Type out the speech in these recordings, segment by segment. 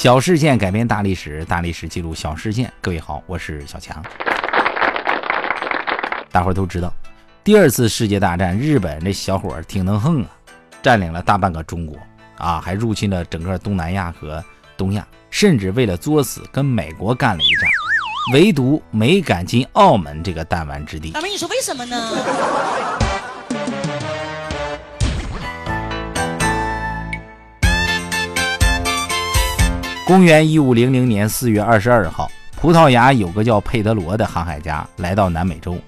小事件改变大历史，大历史记录小事件。各位好，我是小强。大伙儿都知道，第二次世界大战，日本这小伙儿挺能横啊，占领了大半个中国啊，还入侵了整个东南亚和东亚，甚至为了作死跟美国干了一仗，唯独没敢进澳门这个弹丸之地。大妹，你说为什么呢？公元一五零零年四月二十二号，葡萄牙有个叫佩德罗的航海家来到南美洲，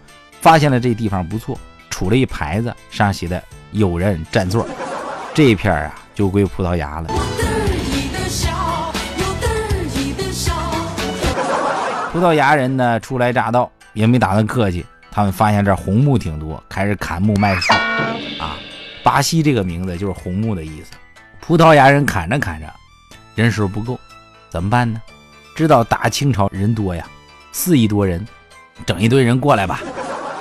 发现了这地方不错，杵了一牌子，上写的“有人占座”，这一片啊就归葡萄牙了。葡萄牙人呢初来乍到，也没打算客气，他们发现这红木挺多，开始砍木卖树。啊，巴西这个名字就是红木的意思。葡萄牙人砍着砍着，人手不够。怎么办呢？知道大清朝人多呀，四亿多人，整一堆人过来吧。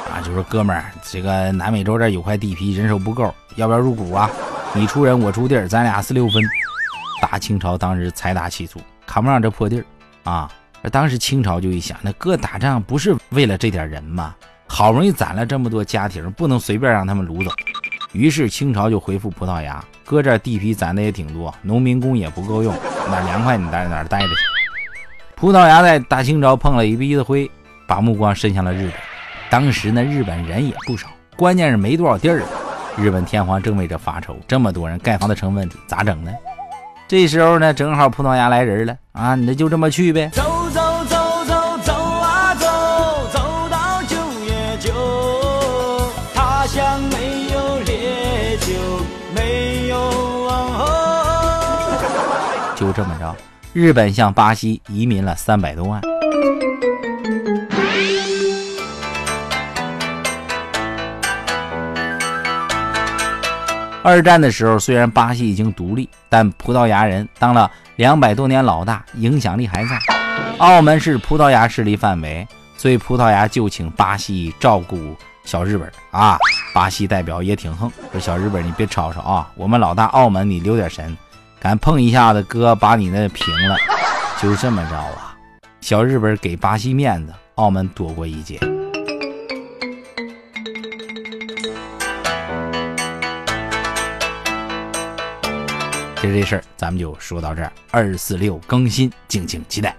啊，就说哥们儿，这个南美洲这有块地皮，人手不够，要不要入股啊？你出人，我出地儿，咱俩四六分。大清朝当时财大气粗，看不上这破地儿啊。当时清朝就一想，那哥打仗不是为了这点人吗？好不容易攒了这么多家庭，不能随便让他们掳走。于是清朝就回复葡萄牙，搁这地皮攒的也挺多，农民工也不够用。哪凉快你待哪待着去。葡萄牙在大清朝碰了一鼻子灰，把目光伸向了日本。当时呢，日本人也不少，关键是没多少地儿。日本天皇正为这发愁，这么多人盖房子成问题，咋整呢？这时候呢，正好葡萄牙来人了啊，你就这么去呗。这么着，日本向巴西移民了三百多万。二战的时候，虽然巴西已经独立，但葡萄牙人当了两百多年老大，影响力还在。澳门是葡萄牙势力范围，所以葡萄牙就请巴西照顾小日本啊。巴西代表也挺横，说小日本你别吵吵啊，我们老大澳门你留点神。敢碰一下子，哥把你那平了，就这么着啊！小日本给巴西面子，澳门躲过一劫。其实这事儿咱们就说到这儿，二四六更新，敬请期待。